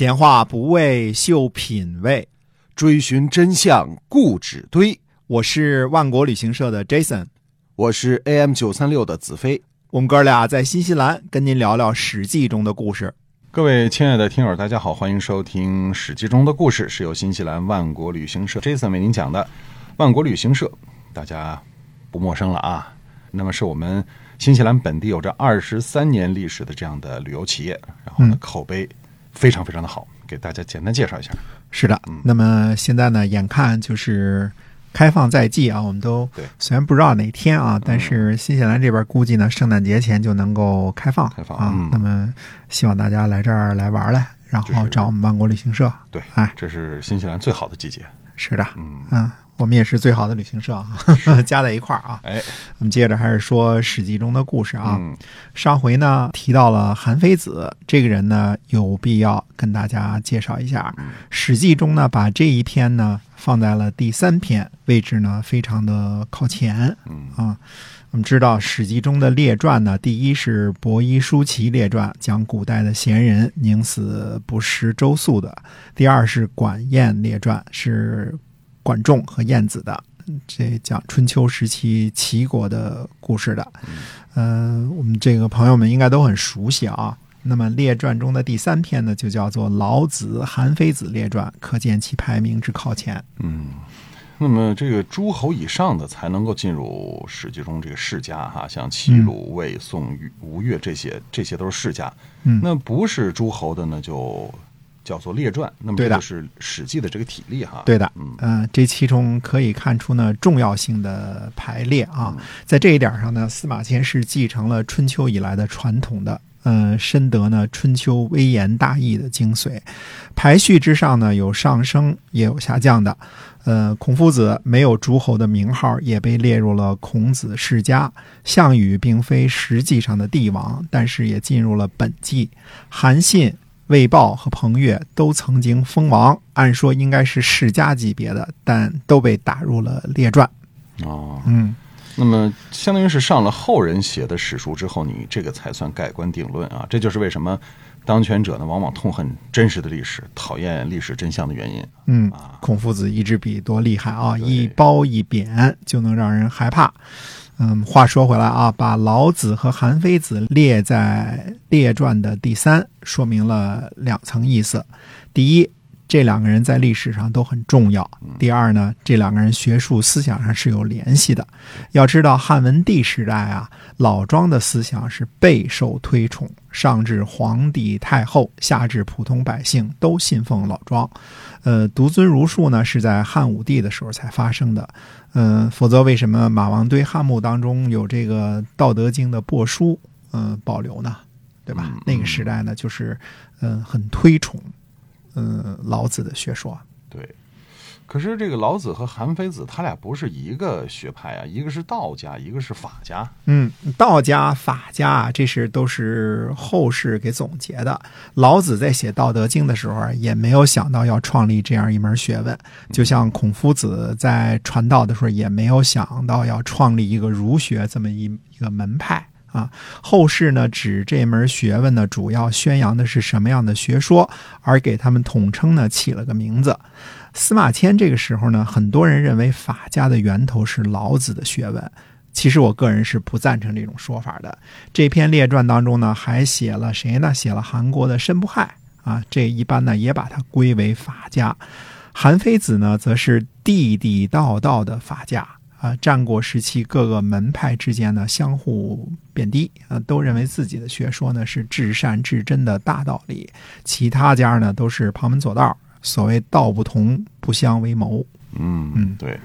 闲话不为秀品味，追寻真相固执堆。我是万国旅行社的 Jason，我是 AM 九三六的子飞。我们哥俩在新西兰跟您聊聊《史记》中的故事。各位亲爱的听友，大家好，欢迎收听《史记》中的故事，是由新西兰万国旅行社 Jason 为您讲的。万国旅行社大家不陌生了啊，那么是我们新西兰本地有着二十三年历史的这样的旅游企业，然后呢口碑非常非常的好，给大家简单介绍一下。是的，那么现在呢，眼看就是开放在即啊，我们都对虽然不知道哪天啊，但是新西兰这边估计呢，圣诞节前就能够开放开放啊。嗯那么希望大家来这儿来玩来，然后找我们万国旅行社。对，哎，这是新西兰最好的季节。是的，嗯，嗯，我们也是最好的旅行社啊，加在一块儿啊。哎，我们接着还是说《史记》中的故事啊。嗯，上回呢提到了韩非子这个人呢，有必要跟大家介绍一下。《史记》中呢，把这一篇呢放在了第三篇，位置呢非常的靠前。嗯啊，我们知道《史记》中的列传呢，第一是伯夷叔齐列传，讲古代的贤人宁死不食周粟的；第二是管晏列传，是管仲和晏子的。这讲春秋时期齐国的故事的，呃，我们这个朋友们应该都很熟悉啊。那么列传中的第三篇呢，就叫做《老子韩非子列传》，可见其排名之靠前。嗯，那么这个诸侯以上的才能够进入史记中这个世家哈，像齐鲁、魏、宋、吴越这些，这些都是世家。嗯那不是诸侯的呢，就叫做列传。那么就是史记的这个体例哈。对的，嗯嗯、这其中可以看出呢重要性的排列啊，在这一点上呢，司马迁是继承了春秋以来的传统的，嗯、深得呢春秋微言大义的精髓。排序之上呢，有上升也有下降的。呃，孔夫子没有诸侯的名号，也被列入了孔子世家。项羽并非实际上的帝王，但是也进入了本纪。韩信、魏豹和彭越都曾经封王，按说应该是世家级别的，但都被打入了列传。哦，嗯，那么相当于是上了后人写的史书之后，你这个才算盖棺定论啊。这就是为什么当权者呢往往痛恨真实的历史，讨厌历史真相的原因。嗯啊，孔夫子一支笔多厉害啊！一褒一贬就能让人害怕。嗯，话说回来啊，把老子和韩非子列在列传的第三，说明了两层意思：第一，这两个人在历史上都很重要；第二呢，这两个人学术思想上是有联系的。要知道，汉文帝时代啊，老庄的思想是备受推崇，上至皇帝太后，下至普通百姓都信奉老庄。呃，独尊儒术呢是在汉武帝的时候才发生的，嗯、否则为什么马王堆汉墓当中有这个《道德经》的帛书，嗯、保留呢？对吧？嗯那个时代呢，就是嗯、呃很推崇嗯、老子的学说。对，可是这个老子和韩非子他俩不是一个学派啊，一个是道家，一个是法家。嗯，道家、法家啊，这是都是后世给总结的。老子在写《道德经》的时候啊，也没有想到要创立这样一门学问，就像孔夫子在传道的时候，也没有想到要创立一个儒学这么一一个门派。啊，后世呢指这门学问呢，主要宣扬的是什么样的学说，而给他们统称呢起了个名字。司马迁这个时候呢，很多人认为法家的源头是老子的学问，其实我个人是不赞成这种说法的。这篇列传当中呢，还写了谁呢？写了韩国的申不害啊，这一般呢也把它归为法家。韩非子呢，则是地地道道的法家啊。战国时期各个门派之间呢，相互贬低啊，都认为自己的学说呢是至善至真的大道理，其他家呢都是旁门左道。所谓道不同，不相为谋。嗯嗯对。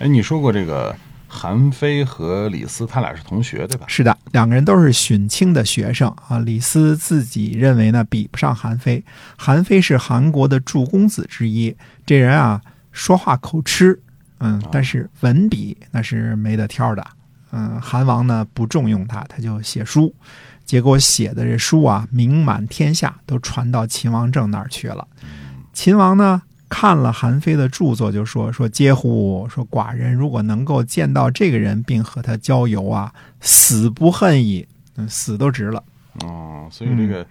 哎，你说过这个韩非和李斯他俩是同学对吧？是的，两个人都是荀卿的学生啊。李斯自己认为呢，比不上韩非。韩非是韩国的诸公子之一，这人啊，说话口吃，嗯，但是文笔那是没得挑的。嗯，韩王呢不重用他，他就写书，结果写的这书啊，名满天下，都传到秦王政那儿去了。秦王呢看了韩非的著作，就说说嗟乎，说寡人如果能够见到这个人，并和他交游啊，死不恨矣。嗯，死都值了。哦，所以这个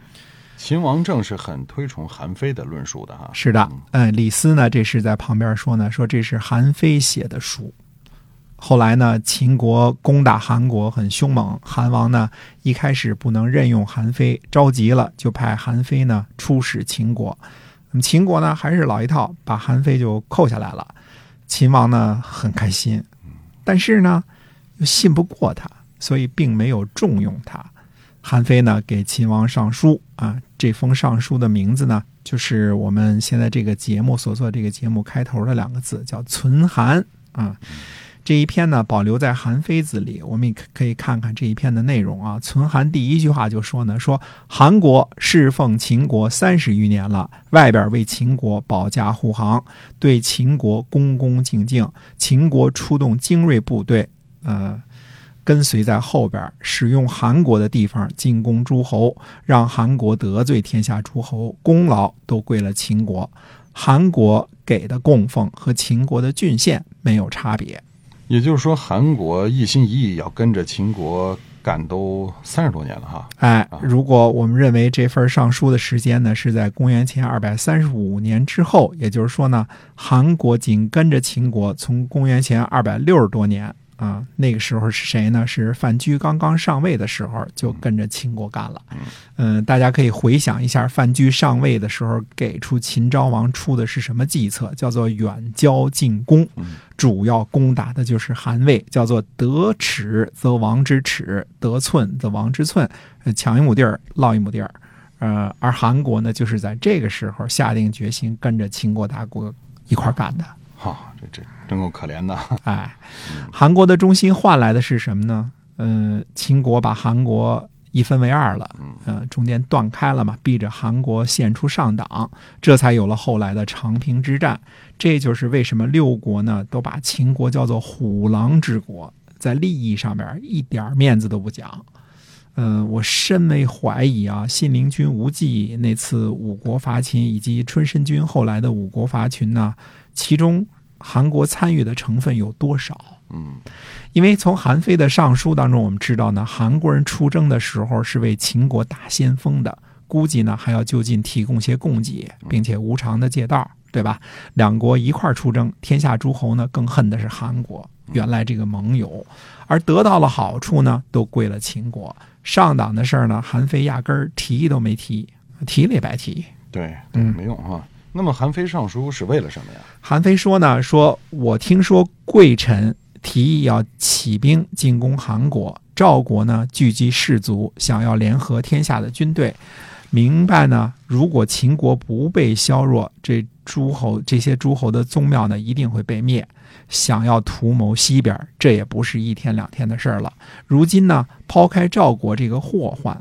秦王政是很推崇韩非的论述的哈。是的，嗯，李斯呢，这是在旁边说呢，说这是韩非写的书。后来呢，秦国攻打韩国很凶猛，韩王呢一开始不能任用韩非，着急了就派韩非呢出使秦国。那么秦国呢还是老一套，把韩非就扣下来了。秦王呢很开心，但是呢又信不过他，所以并没有重用他。韩非呢给秦王上书啊，这封上书的名字呢就是我们现在这个节目所做这个节目开头的两个字，叫“存韩”啊。这一篇呢，保留在《韩非子》里，我们也可以看看这一篇的内容啊。存韩第一句话就说呢，说韩国侍奉秦国三十余年了，外边为秦国保驾护航，对秦国恭恭敬敬。秦国出动精锐部队，呃，跟随在后边，使用韩国的地方进攻诸侯，让韩国得罪天下诸侯，功劳都归了秦国。韩国给的供奉和秦国的郡县没有差别。也就是说，韩国一心一意要跟着秦国干，都三十多年了哈。哎，如果我们认为这份上书的时间呢是在公元前二百三十五年之后，也就是说呢，韩国紧跟着秦国从公元前二百六十多年。啊，那个时候是谁呢？是范雎刚刚上位的时候，就跟着秦国干了。嗯，大家可以回想一下，范雎上位的时候，给出秦昭王出的是什么计策？叫做远交近攻，主要攻打的就是韩魏，叫做得尺则王之尺，得寸则王之寸，抢一亩地儿落一亩地儿。呃，而韩国呢，就是在这个时候下定决心跟着秦国大国一块干的。好，这这。真够可怜的，哎，韩国的中心换来的是什么呢？嗯，秦国把韩国一分为二了，嗯，中间断开了嘛，逼着韩国献出上党，这才有了后来的长平之战。这就是为什么六国呢都把秦国叫做虎狼之国，在利益上面一点面子都不讲。嗯，我深为怀疑啊，信陵君无忌那次五国伐秦，以及春申君后来的五国伐秦呢，其中。韩国参与的成分有多少？嗯，因为从韩非的上书当中，我们知道呢，韩国人出征的时候是为秦国打先锋的，估计呢还要就近提供些供给，并且无偿的借道，对吧？两国一块出征，天下诸侯呢更恨的是韩国，原来这个盟友，而得到了好处呢，都归了秦国。上党的事儿呢，韩非压根儿提都没提，提了也白提，对，嗯，没用啊。那么韩非上书是为了什么呀？韩非说呢，说我听说贵臣提议要起兵进攻韩国，赵国呢聚集士卒，想要联合天下的军队。明白呢，如果秦国不被削弱，这诸侯这些诸侯的宗庙呢一定会被灭。想要图谋西边，这也不是一天两天的事儿了。如今呢，抛开赵国这个祸患，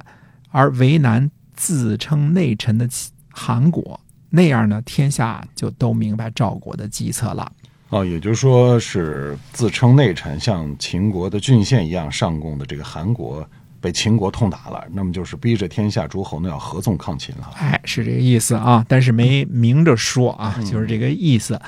而为难自称内臣的韩国。那样呢，天下就都明白赵国的计策了。哦，也就是说是自称内臣，像秦国的郡县一样上贡的这个韩国被秦国痛打了，那么就是逼着天下诸侯呢要合纵抗秦了。哎，是这个意思啊，但是没明着说啊，就是这个意思。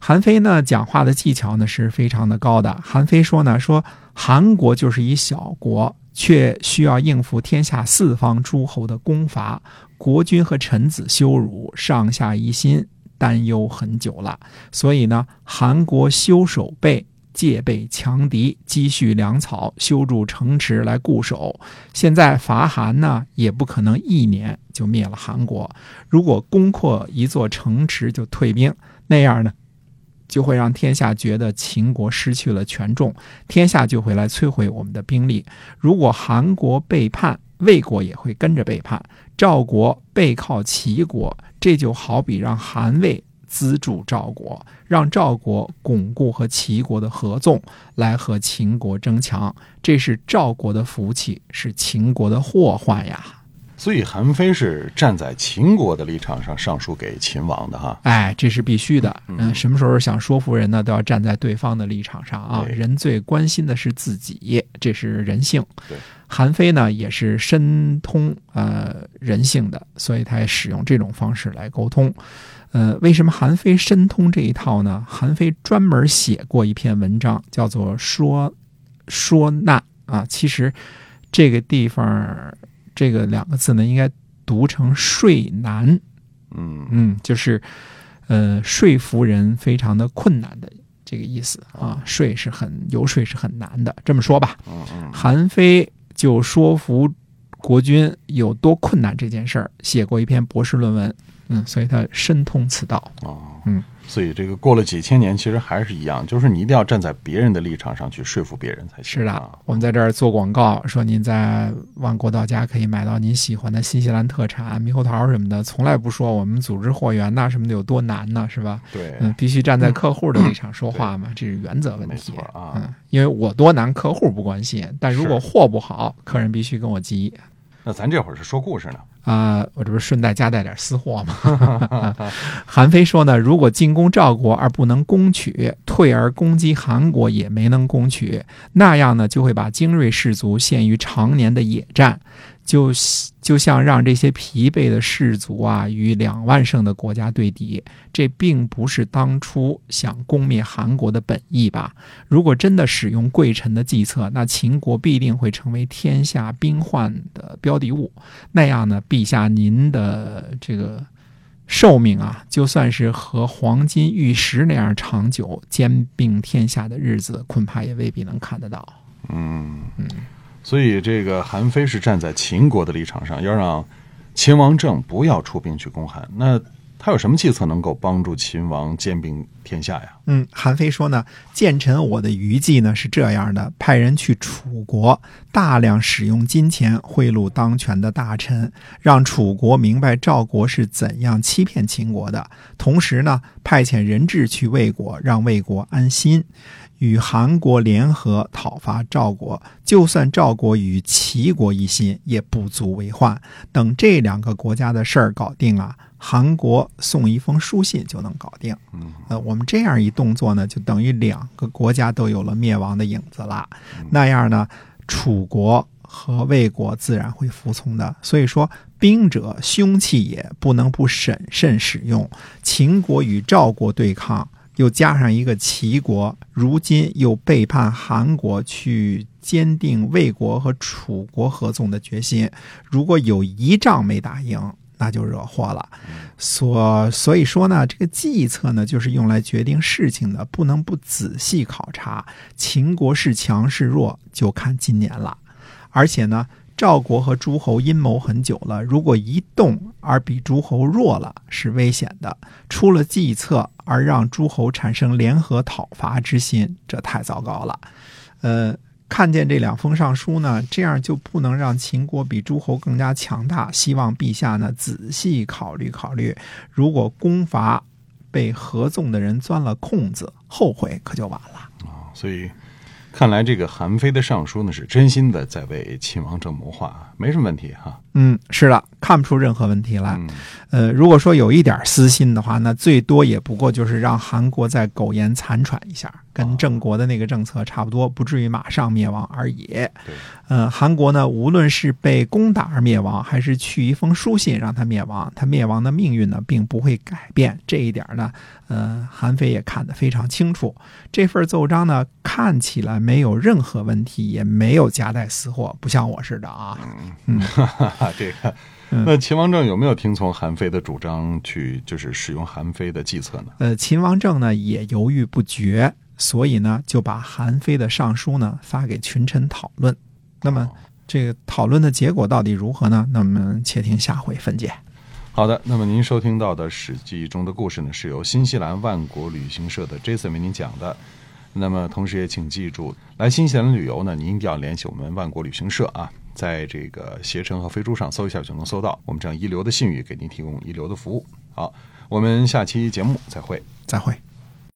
韩非呢讲话的技巧呢是非常的高的。韩非说呢，说韩国就是一小国，却需要应付天下四方诸侯的攻伐。国君和臣子羞辱，上下一心，担忧很久了。所以呢，韩国修守备，戒备强敌，积蓄粮草，修筑城池来固守。现在伐韩呢，也不可能一年就灭了韩国。如果攻破一座城池就退兵，那样呢，就会让天下觉得秦国失去了权重，天下就会来摧毁我们的兵力。如果韩国背叛，魏国也会跟着背叛，赵国背靠齐国，这就好比让韩魏资助赵国，让赵国巩固和齐国的合纵，来和秦国争强，这是赵国的福气，是秦国的祸患呀。所以韩非是站在秦国的立场上上书给秦王的哈。哎，这是必须的。嗯，什么时候想说服人呢，都要站在对方的立场上啊。人最关心的是自己，这是人性。对。韩非呢也是深通呃人性的，所以他也使用这种方式来沟通。呃，为什么韩非深通这一套呢？韩非专门写过一篇文章，叫做《说说难》啊。其实这个地方这个两个字呢，应该读成说难，嗯嗯，就是呃说服人非常的困难的这个意思啊，说是很游说是很难的。这么说吧，韩非就说服国君有多困难这件事儿，写过一篇博士论文。嗯，所以他深通此道。哦，嗯，所以这个过了几千年，其实还是一样，就是你一定要站在别人的立场上去说服别人才行。是的啊，我们在这儿做广告，说您在万国到家可以买到您喜欢的新西兰特产猕猴桃什么的，从来不说我们组织货源呐什么的有多难呢，是吧？对，嗯，必须站在客户的立场说话嘛，这是原则问没题错。啊嗯，因为我多难，客户不关心，但如果货不好，客人必须跟我急。那咱这会儿是说故事呢。啊、我这不是顺带夹带点私货吗？韩非说呢，如果进攻赵国而不能攻取，退而攻击韩国也没能攻取，那样呢，就会把精锐士卒陷于常年的野战，就就像让这些疲惫的士卒啊与两万胜的国家对敌，这并不是当初想攻灭韩国的本意吧？如果真的使用贵臣的计策，那秦国必定会成为天下兵患的标的物。那样呢，陛下您的这个寿命啊，就算是和黄金玉石那样长久，兼并天下的日子，恐怕也未必能看得到。嗯所以这个韩非是站在秦国的立场上，要让秦王政不要出兵去攻韩。那他有什么计策能够帮助秦王兼并天下呀？嗯，韩非说呢，谏臣我的余计呢是这样的：派人去楚国，大量使用金钱贿赂当权的大臣，让楚国明白赵国是怎样欺骗秦国的。同时呢，派遣人质去魏国，让魏国安心。与韩国联合讨伐赵国，就算赵国与齐国一心，也不足为患。等这两个国家的事儿搞定啊，韩国送一封书信就能搞定。嗯呃，我们这样一动作呢，就等于两个国家都有了灭亡的影子了。那样呢，楚国和魏国自然会服从的。所以说，兵者凶器也，不能不审慎使用。秦国与赵国对抗，又加上一个齐国，如今又背叛韩国，去坚定魏国和楚国合纵的决心。如果有一仗没打赢，那就惹祸了。所所以说呢，这个计策呢，就是用来决定事情的，不能不仔细考察。秦国是强是弱，就看今年了。而且呢，赵国和诸侯阴谋很久了，如果一动而比诸侯弱了，是危险的。出了计策而让诸侯产生联合讨伐之心，这太糟糕了。呃，看见这两封上书呢，这样就不能让秦国比诸侯更加强大。希望陛下呢仔细考虑考虑，如果攻伐被合纵的人钻了空子，后悔可就晚了。所以看来这个韩非的上书呢，是真心的在为秦王政谋划，没什么问题哈。嗯，是的，看不出任何问题来。嗯呃，如果说有一点私心的话，那最多也不过就是让韩国再苟延残喘一下，跟郑国的那个政策差不多，不至于马上灭亡而已。对，呃，韩国呢，无论是被攻打而灭亡，还是去一封书信让他灭亡，他灭亡的命运呢，并不会改变。这一点呢，呃，韩非也看得非常清楚。这份奏章呢，看起来没有任何问题，也没有夹带私货，不像我似的啊。哈哈，这个。嗯那秦王政有没有听从韩非的主张去，就是使用韩非的计策呢？呃，秦王政呢也犹豫不决，所以呢就把韩非的上书呢发给群臣讨论。那么这个讨论的结果到底如何呢？那我们且听下回分解。好的，那么您收听到的《史记》中的故事呢，是由新西兰万国旅行社的 Jason 为您讲的。那么，同时也请记住，来新西兰旅游呢，您一定要联系我们万国旅行社啊，在这个携程和飞猪上搜一下就能搜到我们这样一流的信誉，给您提供一流的服务。好，我们下期节目再会。再会。